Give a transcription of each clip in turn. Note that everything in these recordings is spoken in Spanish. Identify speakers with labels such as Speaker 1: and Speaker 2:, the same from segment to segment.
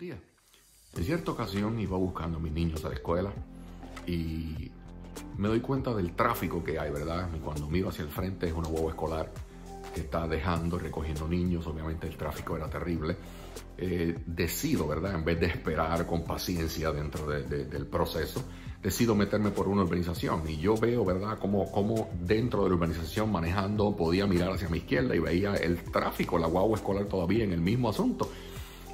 Speaker 1: En cierta ocasión iba buscando a mis niños a la escuela y me doy cuenta del tráfico que hay, ¿verdad? Cuando miro hacia el frente es una huevo escolar que está dejando, recogiendo niños, obviamente el tráfico era terrible. Eh, decido, ¿verdad? En vez de esperar con paciencia dentro del proceso, decido meterme por una urbanización y yo veo, ¿verdad?, como, como dentro de la urbanización manejando podía mirar hacia mi izquierda y veía el tráfico, la guagua escolar todavía en el mismo asunto.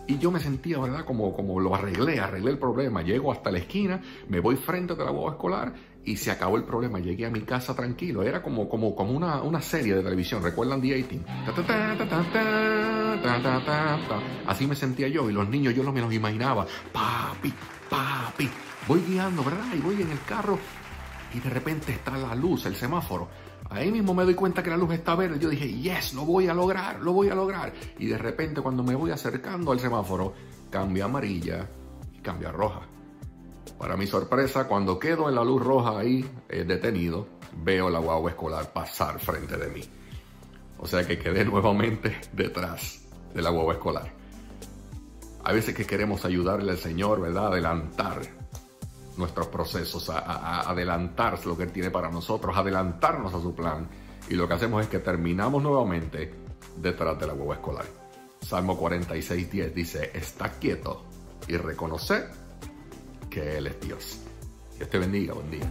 Speaker 1: Y yo me sentía, ¿verdad? Como, como lo arreglé, arreglé el problema. Llego hasta la esquina, me voy frente de la guagua escolar y se acabó el problema. Llegué a mi casa tranquilo. Era como, como, como una, una serie de televisión. ¿Recuerdan The 18? Así me sentía yo y los niños yo no me los imaginaba. Papi, papi. Voy guiando, ¿verdad? Y voy en el carro y de repente está la luz, el semáforo. Ahí mismo me doy cuenta que la luz está verde. Yo dije, yes, lo voy a lograr, lo voy a lograr. Y de repente cuando me voy acercando al semáforo, cambia amarilla y cambia roja. Para mi sorpresa, cuando quedo en la luz roja ahí eh, detenido, veo la guagua escolar pasar frente de mí. O sea que quedé nuevamente detrás de la guagua escolar. A veces que queremos ayudarle al Señor, ¿verdad? Adelantar nuestros procesos, a, adelantar lo que Él tiene para nosotros, adelantarnos a su plan. Y lo que hacemos es que terminamos nuevamente detrás de la hueva escolar. Salmo 46, 10 dice, está quieto y reconoce que Él es Dios. Dios te bendiga, buen día.